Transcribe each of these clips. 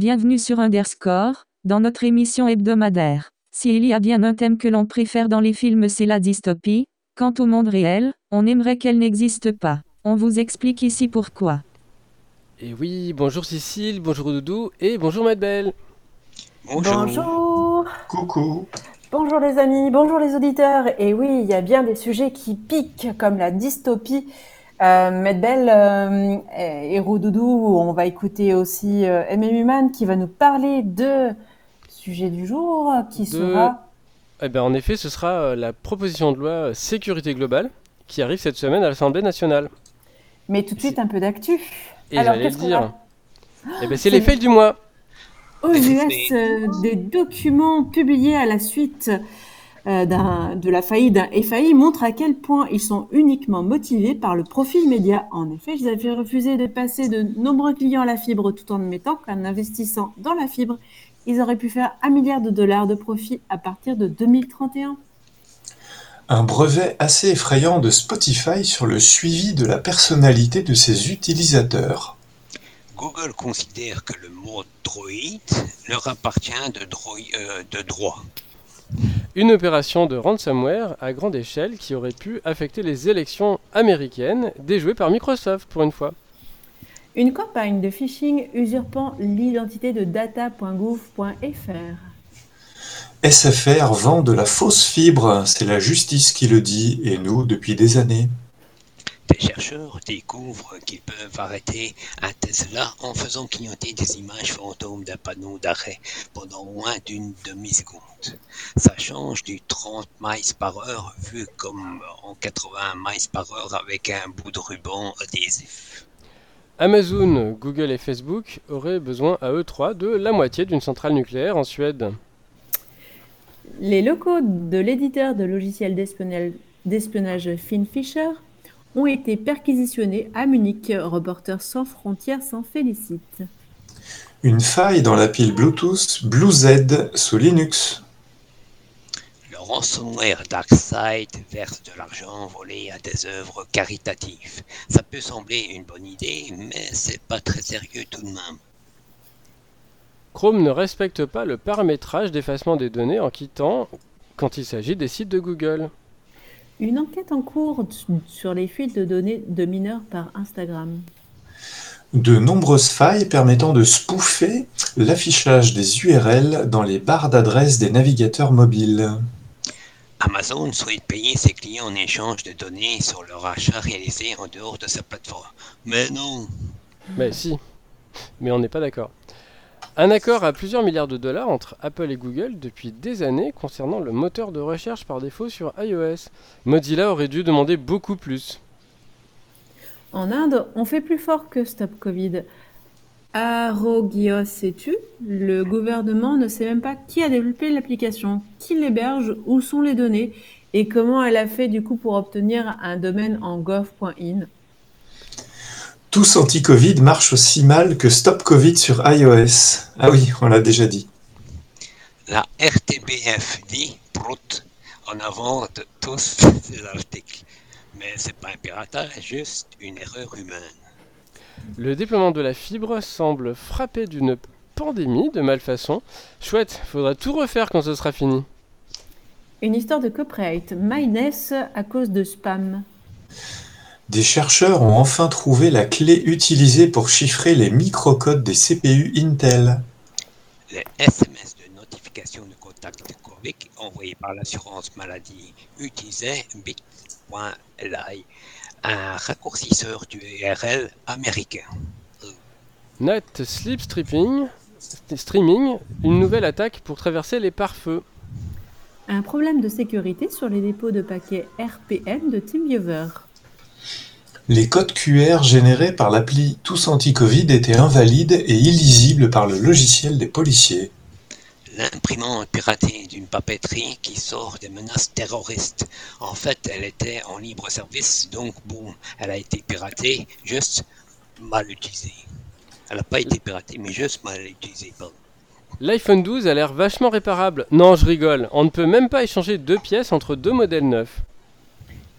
bonjour, bienvenue sur Underscore, dans notre émission hebdomadaire. S'il y a bien un thème que l'on préfère dans les films c'est la dystopie, quant au monde réel, on aimerait qu'elle n'existe pas. On vous explique ici pourquoi. Et oui, bonjour Cécile, bonjour Doudou et bonjour Belle. Bonjour. Bonjour. Coucou. Bonjour les amis, bonjour les auditeurs. Et oui, il y a bien des sujets qui piquent comme la dystopie. Euh, Medbel euh, et Doudou, on va écouter aussi euh, MM qui va nous parler de sujet du jour qui De- sera Eh bien, en effet, ce sera euh, la proposition de loi euh, sécurité globale qui arrive cette semaine à l'Assemblée nationale. mais tout de suite un peu d'actu. Et Alors, j'allais le dire. a Eh ben, c'est les faits du mois. Aux US, euh, des documents publiés à la suite de la faillite d'un FAI montrent à quel point ils sont uniquement motivés par le profit immédiat. En effet, ils avaient refusé de passer de nombreux clients à la fibre tout en admettant qu'en investissant dans la fibre, ils auraient pu faire un milliard de dollars de profit à partir de 2031. Un brevet assez effrayant de Spotify sur le suivi de la personnalité de ses utilisateurs. Google considère que le mot droïde leur appartient de, euh, de droit. Une opération de ransomware à grande échelle qui aurait pu affecter les élections américaines déjouées par Microsoft pour une fois. Une campagne de phishing usurpant l'identité de data.gouv.fr. SFR vend de la fausse fibre, c'est la justice qui le dit, et nous depuis des années. Des chercheurs découvrent qu'ils peuvent arrêter un Tesla en faisant clignoter des images fantômes d'un panneau d'arrêt pendant moins d'une demi-seconde. Ça change du 30 miles par heure vu comme en 80 miles par heure avec un bout de ruban adhésif. Amazon, Google et Facebook auraient besoin à eux trois de la moitié d'une centrale nucléaire en Suède. Les locaux de l'éditeur de logiciels d'espionnage d'espionnage FinFisher ont été perquisitionnés à Munich. Reporters sans frontières s'en félicite. Une faille dans la pile Bluetooth BlueZ sous Linux. Le ransomware DarkSide verse de l'argent volé à des œuvres caritatives. Ça peut sembler une bonne idée, mais c'est pas très sérieux tout de même. Chrome ne respecte pas le paramétrage d'effacement des données en quittant quand il s'agit des sites de Google. Une enquête en cours sur les fuites de données de mineurs par Instagram. De nombreuses failles permettant de spoofer l'affichage des URL dans les barres d'adresse des navigateurs mobiles. Amazon souhaite payer ses clients en échange de données sur leur achat réalisé en dehors de sa plateforme. Mais non, Mais si, mais on n'est pas d'accord. Un accord à plusieurs milliards de dollars entre Apple et Google depuis des années concernant le moteur de recherche par défaut sur iOS. Mozilla aurait dû demander beaucoup plus. En Inde, on fait plus fort que Stop Covid. Arrogios sais-tu? Le gouvernement ne sait même pas qui a développé l'application, qui l'héberge, où sont les données et comment elle a fait du coup pour obtenir un domaine en gov.in. Tous anti-Covid marchent aussi mal que Stop Covid sur iOS. Ah oui, on l'a déjà dit. la RTBF dit prout en avant de tous ces articles. Mais c'est pas un piratage, juste une erreur humaine. Le déploiement de la fibre semble frappé d'une pandémie de malfaçon. Chouette, faudra tout refaire quand ce sera fini. Une histoire de copyright, MyNess à cause de spam. Des chercheurs ont enfin trouvé la clé utilisée pour chiffrer les microcodes des CPU Intel. Les SMS de notification de contact Covid envoyés par l'assurance maladie utilisaient bit.ly, un raccourcisseur du URL américain. Net Sleep Stripping, Streaming, une nouvelle attaque pour traverser les pare-feux. Un problème de sécurité sur les dépôts de paquets RPM de TeamViewer. Les codes QR générés par l'appli Tous Anti-Covid étaient invalides et illisibles par le logiciel des policiers. L'imprimante piratée d'une papeterie qui sort des menaces terroristes. En fait, elle était en libre service, donc bon, elle a été piratée, juste mal utilisée. Elle n'a pas été piratée, mais juste mal utilisée, pardon. L'iPhone 12 a l'air vachement réparable. Non, je rigole, on ne peut même pas échanger deux pièces entre deux modèles neufs.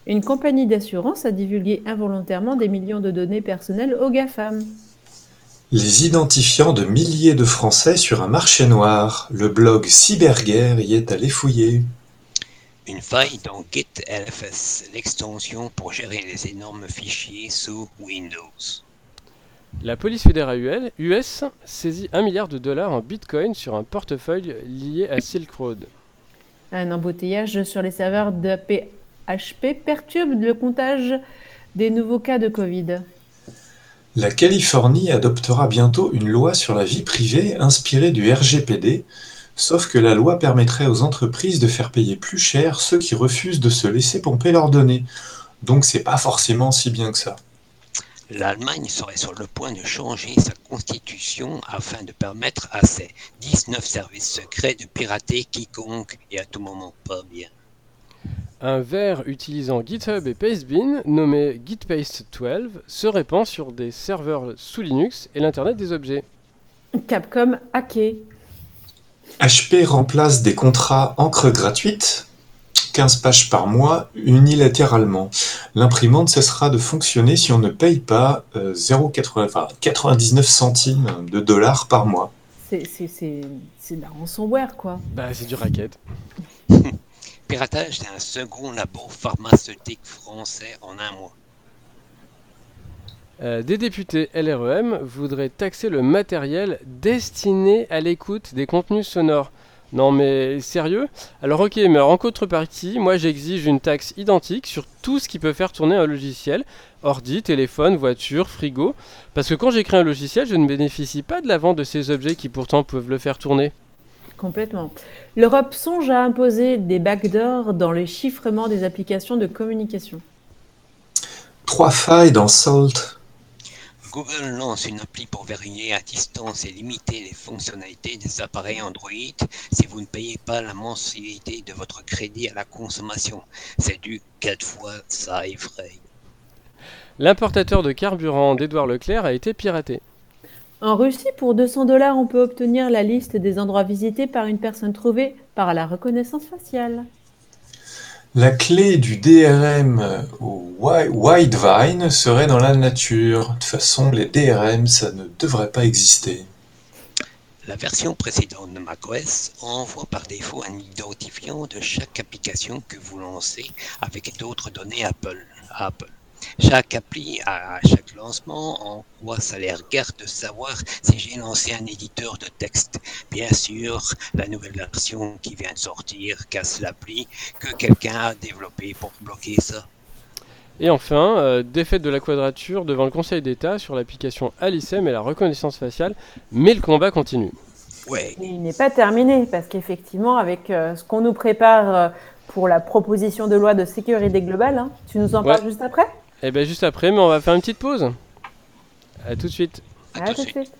Une compagnie d'assurance a divulgué involontairement des millions de données personnelles aux GAFAM. Les identifiants de milliers de Français sur un marché noir. Le blog Cyberguerre y est allé fouiller. Une faille dans GitLFS, l'extension pour gérer les énormes fichiers sous Windows. La police fédérale US saisit 1 milliard de dollars en bitcoin sur un portefeuille lié à Silk Road. Un embouteillage sur les serveurs de PHP perturbe le comptage des nouveaux cas de Covid. La Californie adoptera bientôt une loi sur la vie privée inspirée du RGPD, sauf que la loi permettrait aux entreprises de faire payer plus cher ceux qui refusent de se laisser pomper leurs données. Donc c'est pas forcément si bien que ça. L'Allemagne serait sur le point de changer sa constitution afin de permettre à ses 19 services secrets de pirater quiconque et à tout moment pas bien. Un ver utilisant GitHub et Pastebin, nommé Gitpaste 12, se répand sur des serveurs sous Linux et l'Internet des objets. Capcom hacké. HP remplace des contrats encre gratuite, 15 pages par mois, unilatéralement. L'imprimante cessera de fonctionner si on ne paye pas euh, 0,80 enfin, 99 centimes de dollars par mois. C'est c'est- c'est- c'est de la ransomware, quoi. Bah, c'est du racket. Piratage d'un second labo pharmaceutique français en un mois. Euh, des députés LREM voudraient taxer le matériel destiné à l'écoute des contenus sonores. Non mais sérieux? Alors ok, mais en contrepartie, moi j'exige une taxe identique sur tout ce qui peut faire tourner un logiciel, ordi, téléphone, voiture, frigo, parce que quand j'écris un logiciel, je ne bénéficie pas de la vente de ces objets qui pourtant peuvent le faire tourner. Complètement. L'Europe songe à imposer des backdoors dans le chiffrement des applications de communication. Trois failles dans Salt. Google lance une appli pour verrouiller à distance et limiter les fonctionnalités des appareils Android si vous ne payez pas la mensualité de votre crédit à la consommation. C'est du 4 fois ça effraie. L'importateur de carburant d'Édouard Leclerc a été piraté. En Russie, pour 200 dollars, on peut obtenir la liste des endroits visités par une personne trouvée par la reconnaissance faciale. La clé du DRM au Wi- Widevine serait dans la nature. De toute façon, les DRM, ça ne devrait pas exister. La version précédente de macOS envoie par défaut un identifiant de chaque application que vous lancez avec d'autres données Apple. à Apple. Chaque appli à chaque lancement, en quoi ça les regarde de savoir si j'ai lancé un éditeur de texte. Bien sûr, la nouvelle version qui vient de sortir casse l'appli que quelqu'un a développé pour bloquer ça. Et enfin, euh, défaite de la quadrature devant le Conseil d'État sur l'application Alicem et la reconnaissance faciale, mais le combat continue. Ouais, il n'est pas terminé parce qu'effectivement, avec euh, ce qu'on nous prépare euh, pour la proposition de loi de sécurité globale, hein, tu nous en Ouais. parles juste après? Et bien juste après, mais on va faire une petite pause. A tout de suite. à tout de suite.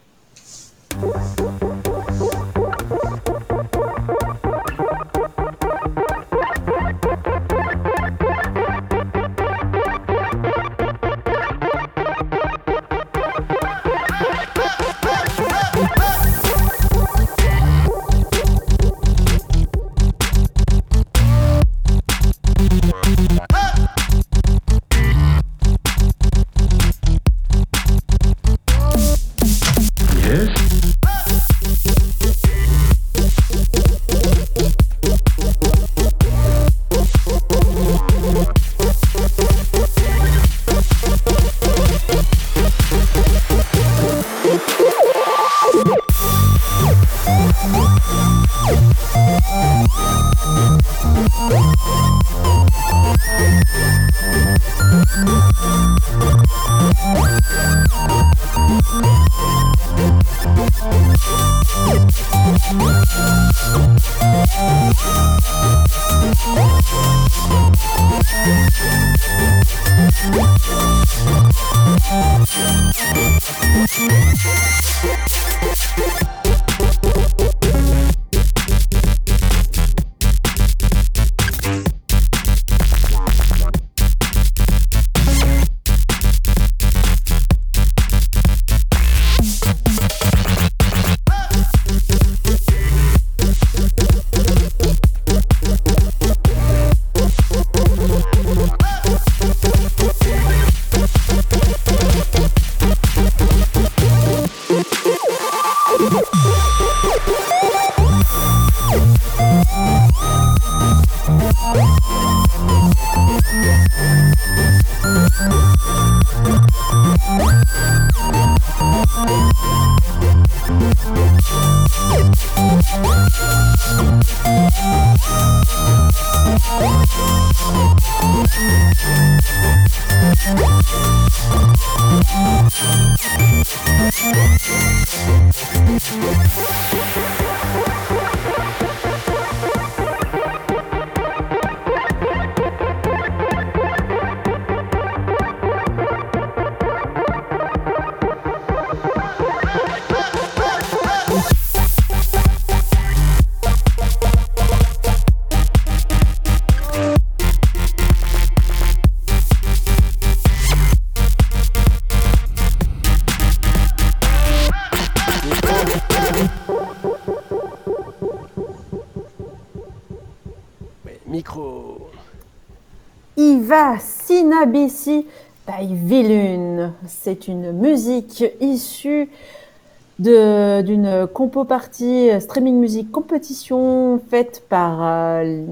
Woo! Sinabisi by Vilune. C'est une musique issue de- d'une compo partie euh, streaming music compétition faite par, euh,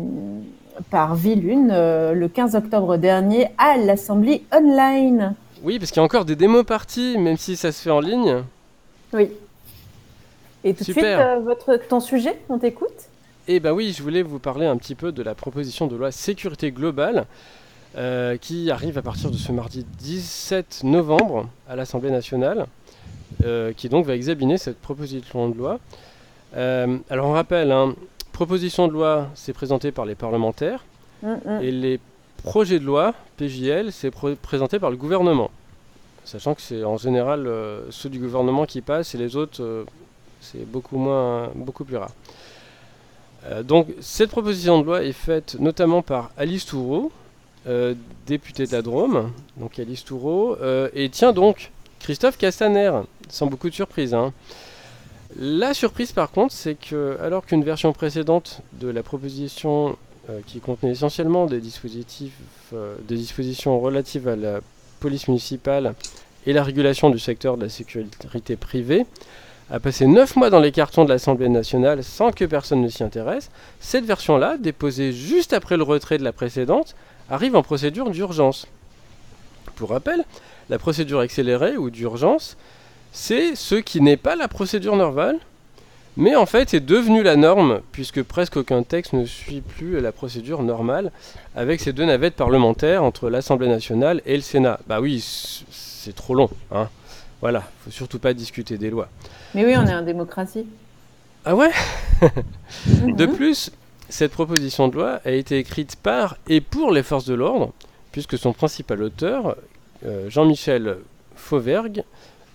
par Vilune euh, le 15 octobre dernier à l'Assemblée online. Oui, parce qu'il y a encore des démos parties, même si ça se fait en ligne. Oui. Et tout de suite, euh, votre, ton sujet, on t'écoute? Eh ben oui, je voulais vous parler un petit peu de la proposition de loi sécurité globale euh, qui arrive à partir de ce mardi 17 novembre à l'Assemblée nationale, euh, qui donc va examiner cette proposition de loi. Euh, alors on rappelle, hein, proposition de loi, c'est présenté par les parlementaires, Mm, mm. et les projets de loi, PJL, c'est présenté par le gouvernement. Sachant que c'est en général ceux du gouvernement qui passent et les autres, c'est beaucoup, moins, beaucoup plus rare. Donc cette proposition de loi est faite notamment par Alice Toureau, euh, députée de donc Alice Toureau, euh, et tiens donc Christophe Castaner, sans beaucoup de surprise. hein. La surprise par contre, c'est que alors qu'une version précédente de la proposition euh, qui contenait essentiellement des des dispositions relatives à la police municipale et la régulation du secteur de la sécurité privée, a passé 9 mois dans les cartons de l'Assemblée nationale sans que personne ne s'y intéresse, cette version-là, déposée juste après le retrait de la précédente, arrive en procédure d'urgence. Pour rappel, la procédure accélérée ou d'urgence, c'est ce qui n'est pas la procédure normale, mais en fait est devenu la norme, puisque presque aucun texte ne suit plus la procédure normale, avec ces deux navettes parlementaires entre l'Assemblée nationale et le Sénat. Bah oui, c'est trop long, hein. Voilà, faut surtout pas discuter des lois. Mais oui, on est en démocratie. Ah ouais? De plus, cette proposition de loi a été écrite par et pour les forces de l'ordre, puisque son principal auteur, euh, Jean-Michel Fauvergue,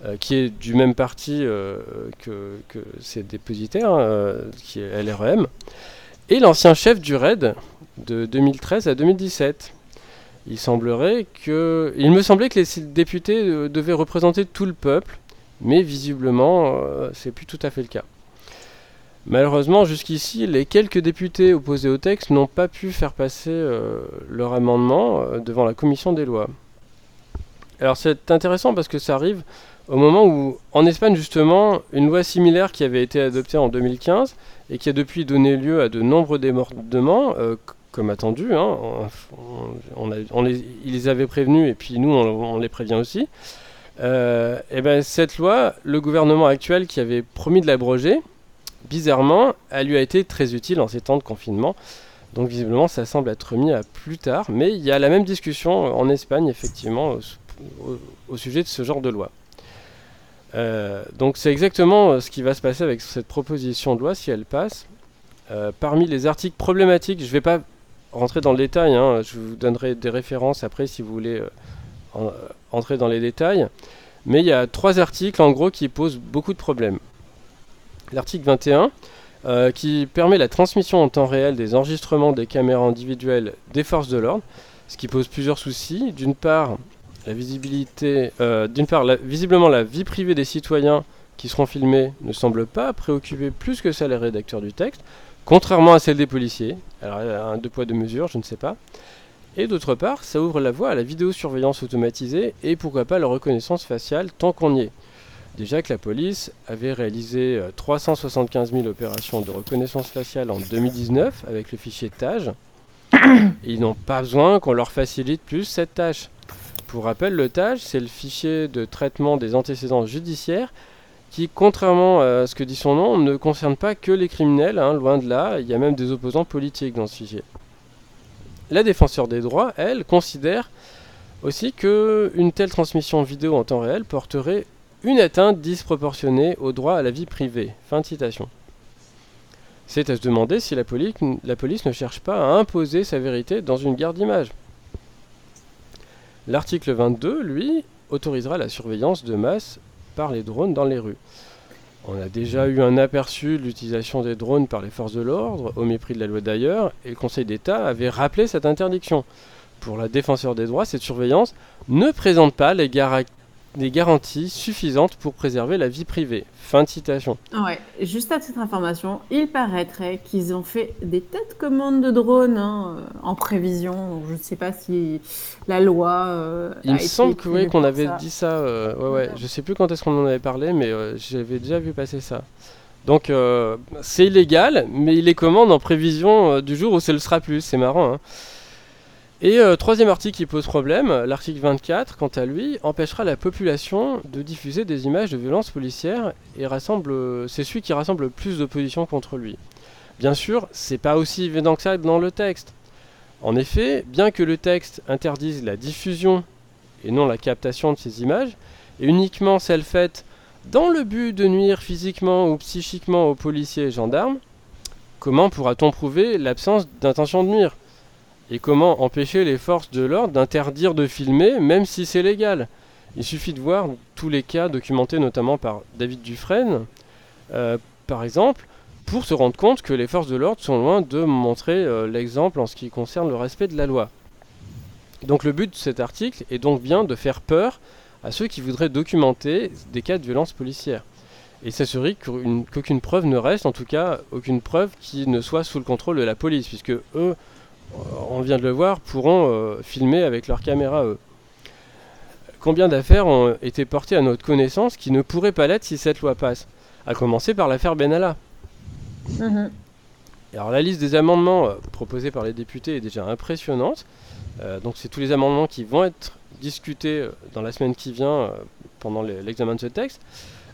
euh, qui est du même parti euh, que, ses dépositaires, hein, qui est LREM, est l'ancien chef du RAID de 2013 à 2017. Il semblerait que, il me semblait que les députés devaient représenter tout le peuple, mais visiblement, c'est plus tout à fait le cas. Malheureusement, jusqu'ici, les quelques députés opposés au texte n'ont pas pu faire passer euh, leur amendement euh, devant la commission des lois. Alors c'est intéressant parce que ça arrive au moment où, en Espagne justement, une loi similaire qui avait été adoptée en 2015 et qui a depuis donné lieu à de nombreux débordements, euh, comme attendu, hein, on, les, ils les avaient prévenus et puis nous on, les prévient aussi. Et ben cette loi, le gouvernement actuel qui avait promis de l'abroger, bizarrement, elle lui a été très utile en ces temps de confinement. Donc visiblement, ça semble être mis à plus tard. Mais il y a la même discussion en Espagne, effectivement, au, sujet de ce genre de loi. Euh, donc c'est exactement euh, ce qui va se passer avec cette proposition de loi si elle passe. Euh, parmi les articles problématiques, je ne vais pas rentrer dans le détail, hein, je vous donnerai des références après si vous voulez euh, en- entrer dans les détails. Mais il y a trois articles en gros qui posent beaucoup de problèmes. L'article 21 euh, qui permet la transmission en temps réel des enregistrements des caméras individuelles des forces de l'ordre, ce qui pose plusieurs soucis. D'une part, la visibilité, euh, d'une part, visiblement la vie privée des citoyens qui seront filmés ne semble pas préoccuper plus que ça les rédacteurs du texte, contrairement à celle des policiers. Alors, un deux poids deux mesures, je ne sais pas. Et d'autre part, ça ouvre la voie à la vidéosurveillance automatisée et pourquoi pas la reconnaissance faciale tant qu'on y est. Déjà que la police avait réalisé euh, 375 000 opérations de reconnaissance faciale en 2019 avec le fichier TAGE, et ils n'ont pas besoin qu'on leur facilite plus cette tâche. Pour rappel, le TAGE, c'est le fichier de traitement des antécédents judiciaires qui, contrairement à ce que dit son nom, ne concerne pas que les criminels, hein, loin de là, il y a même des opposants politiques dans ce fichier. La défenseur des droits, elle, considère aussi que une telle transmission vidéo en temps réel porterait une atteinte disproportionnée au droit à la vie privée. Fin de citation. C'est à se demander si la police, ne cherche pas à imposer sa vérité dans une guerre d'images. L'article 22, lui, autorisera la surveillance de masse par les drones dans les rues. On a déjà eu un aperçu de l'utilisation des drones par les forces de l'ordre, au mépris de la loi d'ailleurs, et le Conseil d'État avait rappelé cette interdiction. Pour la défenseur des droits, cette surveillance ne présente pas les, des garanties suffisantes pour préserver la vie privée. Fin de citation. Ouais, juste à cette information, il paraîtrait qu'ils ont fait des tas de commandes de drones hein, euh, en prévision. Je ne sais pas si la loi. euh, Il a me été semble que oui, qu'on avait ça. dit ça. euh, ouais, ouais. Je sais plus quand est-ce qu'on en avait parlé, mais euh, j'avais déjà vu passer ça. Donc c'est illégal, mais il les commande en prévision du jour où ce le sera plus. C'est marrant. hein. Et euh, troisième article qui pose problème, l'article 24, quant à lui, empêchera la population de diffuser des images de violences policières et rassemble, euh, c'est celui qui rassemble le plus d'opposition contre lui. Bien sûr, c'est pas aussi évident que ça dans le texte. En effet, bien que le texte interdise la diffusion et non la captation de ces images, et uniquement celles faites dans le but de nuire physiquement ou psychiquement aux policiers et gendarmes, comment pourra-t-on prouver l'absence d'intention de nuire? Et comment empêcher les forces de l'ordre d'interdire de filmer même si c'est légal? Il suffit de voir tous les cas documentés notamment par David Dufresne, euh, par exemple, pour se rendre compte que les forces de l'ordre sont loin de montrer euh, l'exemple en ce qui concerne le respect de la loi. Donc le but de cet article est donc bien de faire peur à ceux qui voudraient documenter des cas de violence policière. Et s'assurer qu'aucune preuve ne reste, en tout cas aucune preuve qui ne soit sous le contrôle de la police, puisque eux, on vient de le voir, pourront euh, filmer avec leur caméra eux. Combien d'affaires ont été portées à notre connaissance qui ne pourraient pas l'être si cette loi passe? À commencer par l'affaire Benalla. Mhm. Alors la liste des amendements euh, proposés par les députés est déjà impressionnante. Euh, donc c'est tous les amendements qui vont être discutés dans la semaine qui vient euh, pendant l'examen de ce texte.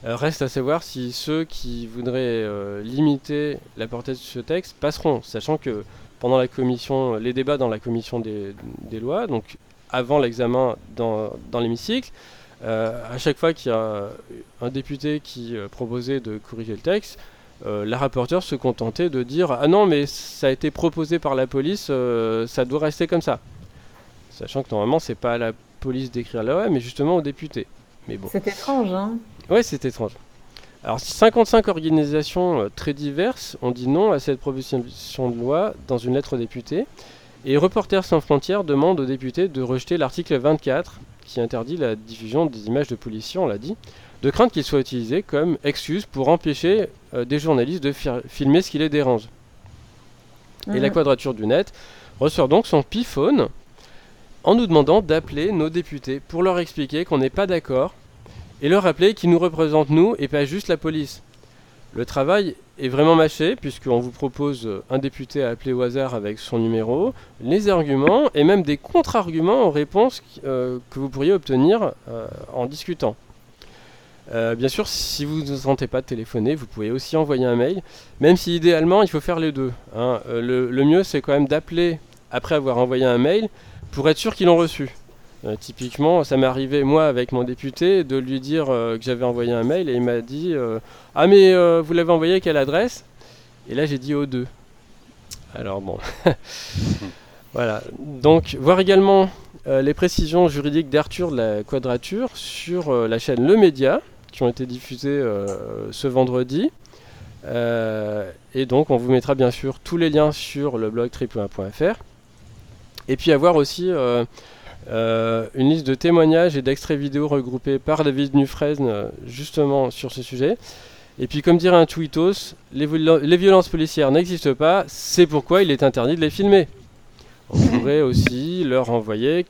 Euh, reste à savoir si ceux qui voudraient limiter la portée de ce texte passeront, sachant que pendant la commission, les débats dans la commission des, des lois, donc avant l'examen dans, dans l'hémicycle, euh, à chaque fois qu'il y a un député qui euh, proposait de corriger le texte, euh, la rapporteure se contentait de dire Ah non, mais ça a été proposé par la police, euh, ça doit rester comme ça. Sachant que normalement, c'est pas à la police d'écrire la loi, mais justement aux députés. Mais bon. C'est étrange, hein Ouais, c'est étrange. Alors, 55 organisations euh, très diverses ont dit non à cette proposition de loi dans une lettre aux députés. Et Reporters sans frontières demande aux députés de rejeter l'article 24 qui interdit la diffusion des images de policiers, on l'a dit, de crainte qu'il soit utilisé comme excuse pour empêcher euh, des journalistes de filmer ce qui les dérange. Et la quadrature du net ressort donc son piphone en nous demandant d'appeler nos députés pour leur expliquer qu'on n'est pas d'accord et leur rappeler qu'ils nous représentent nous et pas juste la police. Le travail est vraiment mâché puisqu'on vous propose euh, un député à appeler au hasard avec son numéro, les arguments et même des contre-arguments aux réponses qui- euh, que vous pourriez obtenir euh, en discutant. Euh, bien sûr, si vous ne vous sentez pas de téléphoner, vous pouvez aussi envoyer un mail, même si idéalement il faut faire les deux. hein. Le mieux c'est quand même d'appeler après avoir envoyé un mail pour être sûr qu'ils l'ont reçu. Euh, typiquement, ça m'est arrivé moi avec mon député de lui dire euh, que j'avais envoyé un mail et il m'a dit euh, Ah mais vous l'avez envoyé à quelle adresse? Et là j'ai dit aux deux. Alors bon. voilà. Donc voir également les précisions juridiques d'Arthur de la Quadrature sur la chaîne Le Média qui ont été diffusées ce vendredi. Et donc on vous mettra bien sûr tous les liens sur le blog triple1.fr. Et puis avoir aussi euh, une liste de témoignages et d'extraits vidéo regroupés par David Dufresne euh, justement sur ce sujet. Et puis comme dirait un tweetos, les violences policières n'existent pas, c'est pourquoi il est interdit de les filmer. On pourrait aussi leur envoyer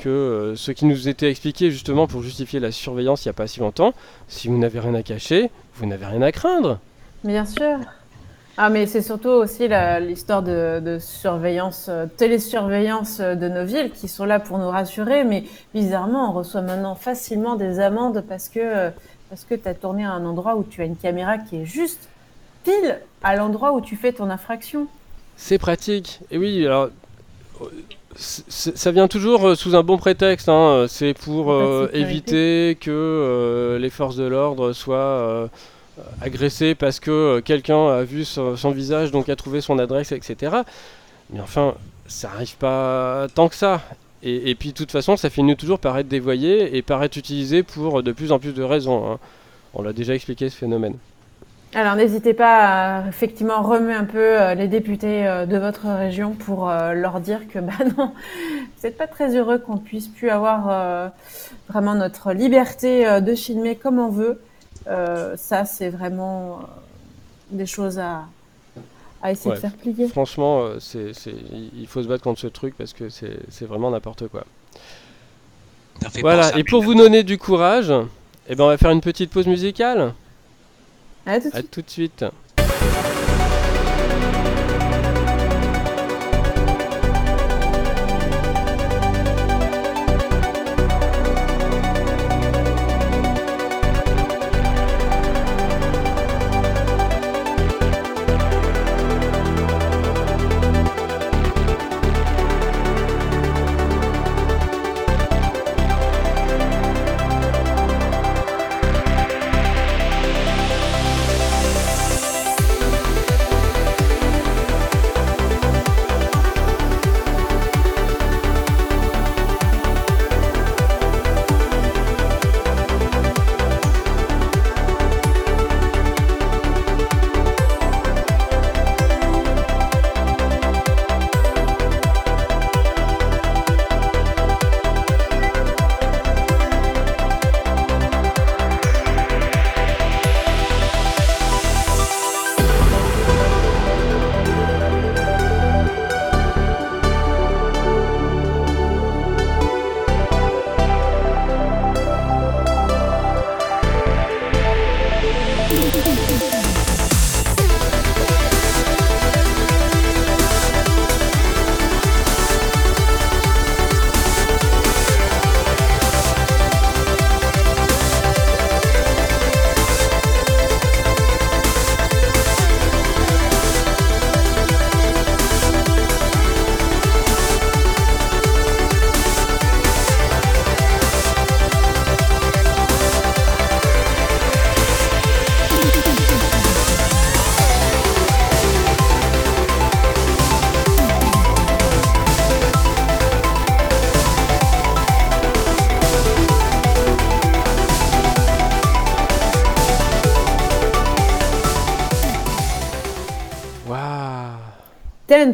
que euh, ce qui nous était expliqué justement pour justifier la surveillance il n'y a pas si longtemps, si vous n'avez rien à cacher, vous n'avez rien à craindre. Bien sûr. Ah, mais c'est surtout aussi l'histoire de, de surveillance, euh, télésurveillance euh, de nos villes qui sont là pour nous rassurer. Mais bizarrement, on reçoit maintenant facilement des amendes parce que, euh, parce que tu as tourné à un endroit où tu as une caméra qui est juste pile à l'endroit où tu fais ton infraction. C'est pratique. Et oui, alors ça vient toujours sous un bon prétexte. hein. C'est pour euh, éviter que les forces de l'ordre soient agressées parce que euh, quelqu'un a vu son, visage, donc a trouvé son adresse, etc. Mais enfin, ça arrive pas tant que ça. Et, puis de toute façon, ça finit toujours par être dévoyé et par être utilisé pour de plus en plus de raisons. hein. On l'a déjà expliqué ce phénomène. Alors n'hésitez pas à effectivement remuer un peu euh, les députés euh, de votre région pour leur dire que bah non, vous n'êtes pas très heureux qu'on puisse plus avoir vraiment notre liberté de filmer comme on veut. Euh, ça, c'est vraiment euh, des choses à, à essayer Ouais. de faire plier. Franchement, euh, c'est, il il faut se battre contre ce truc parce que c'est, vraiment n'importe quoi. Voilà, et pour vous donner du courage, eh ben on va faire une petite pause musicale. À tout de À tout de suite.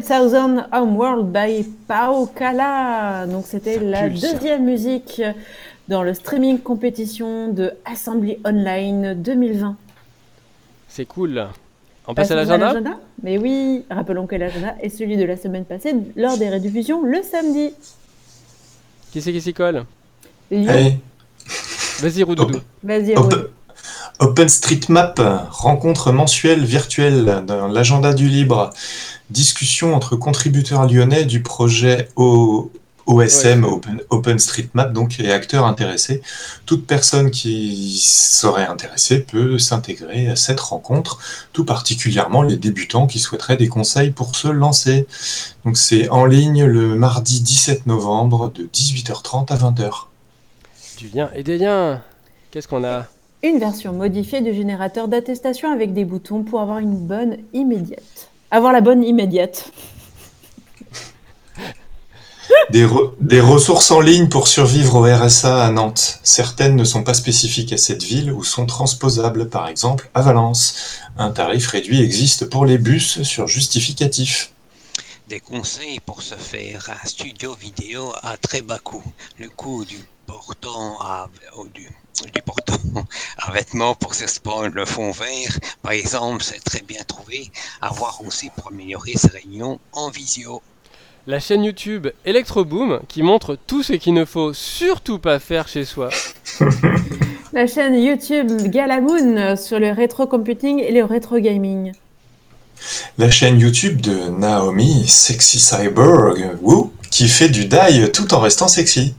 10,000 Homeworld by Pao Kala. Donc c'était la pulse. deuxième musique dans le streaming compétition de Assembly Online 2020. C'est cool. On passe à l'agenda Mais oui, rappelons que l'agenda est celui de la semaine passée lors des rediffusions le samedi. Qui c'est qui s'y colle? Lyon, Vas-y, Roudoudou. vas-y, Rod. OpenStreetMap, rencontre mensuelle virtuelle dans l'agenda du libre. Discussion entre contributeurs lyonnais du projet O- OSM, Open- OpenStreetMap, donc, et acteurs intéressés. Toute personne qui serait intéressée peut s'intégrer à cette rencontre, tout particulièrement les débutants qui souhaiteraient des conseils pour se lancer. Donc c'est en ligne le mardi 17 novembre de 18h30 à 20h. Du lien et des liens. Qu'est-ce qu'on a? Une version modifiée du générateur d'attestation avec des boutons pour avoir une bonne immédiate. Avoir la bonne immédiate. Des, re- des ressources en ligne pour survivre au RSA à Nantes. Certaines ne sont pas spécifiques à cette ville ou sont transposables, par exemple à Valence. Un tarif réduit existe pour les bus sur justificatif. Des conseils pour se faire un studio vidéo à très bas coût. Le coût du portant à, au- du, du portant à vêtements pour s'exposer le fond vert, par exemple, c'est très bien trouvé. À voir aussi pour améliorer ses réunions en visio. La chaîne YouTube Electroboom qui montre tout ce qu'il ne faut surtout pas faire chez soi. La chaîne YouTube Galamoon sur le rétro computing et le rétro gaming. La chaîne YouTube de Naomi Sexy Cyborg, woo, qui fait du die tout en restant sexy.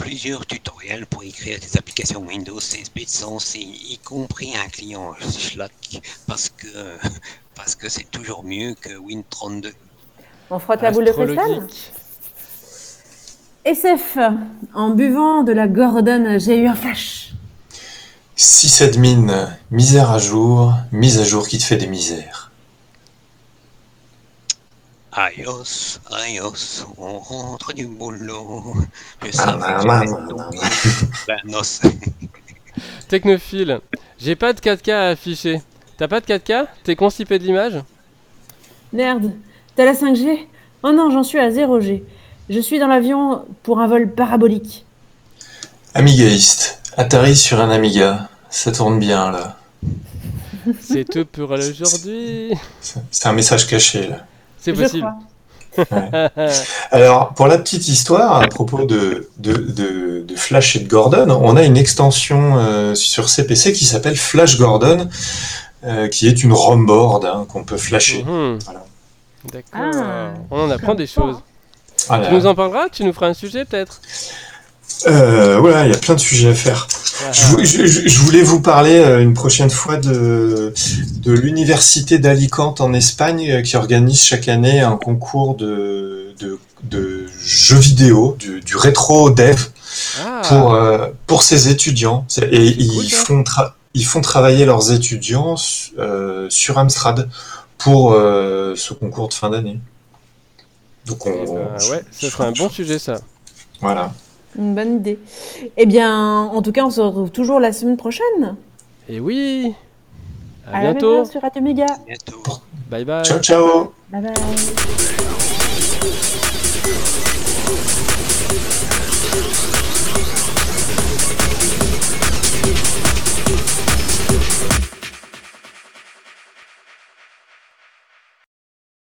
Plusieurs tutoriels pour écrire des applications Windows 16 bits sans y compris un client Slack, parce que parce que c'est toujours mieux que Win32. On frotte la boule de cristal. SF, en buvant de la Gordon, j'ai eu un flash. Sysadmin, misère à jour, mise à jour qui te fait des misères. iOS, iOS, on rentre du boulot. Je Ah, ah, que j'allais ah, tomber. La noce. Technophile. J'ai pas de 4K à afficher. T'as pas de 4K T'es constipé de l'image? Merde, t'as la 5G Oh non, j'en suis à 0G. Je suis dans l'avion pour un vol parabolique. Amigaïste, atterris sur un Amiga. Ça tourne bien là. C'est tout pour aujourd'hui. C'est c'est un message caché là. C'est possible. Alors, pour la petite histoire, à propos de, de, de- de Flash et de Gordon, on a une extension euh, sur CPC qui s'appelle Flash Gordon, euh, qui est une ROM board hein, qu'on peut flasher. Mhm. Voilà. D'accord. Ah, On en apprend des choses. Voilà. Tu nous en parleras Tu nous feras un sujet peut-être? Euh, voilà, il y a plein de sujets à faire. Je, vou- je- je- je voulais vous parler euh, une prochaine fois de, de l'université d'Alicante en Espagne euh, qui organise chaque année un concours de, de, de jeux vidéo, du, du rétro dev Ah, pour, euh, pour ses étudiants. Et ils, font ils font travailler leurs étudiants euh, sur Amstrad pour ce concours de fin d'année. Donc on, eh ben, ouais, ça serait un bon sujet ça. Voilà. Une bonne idée. Eh bien, en tout cas, on se retrouve toujours la semaine prochaine. Et oui À, À la même bientôt heure sur Radio Méga. Bientôt. Bye bye Ciao ciao Bye bye.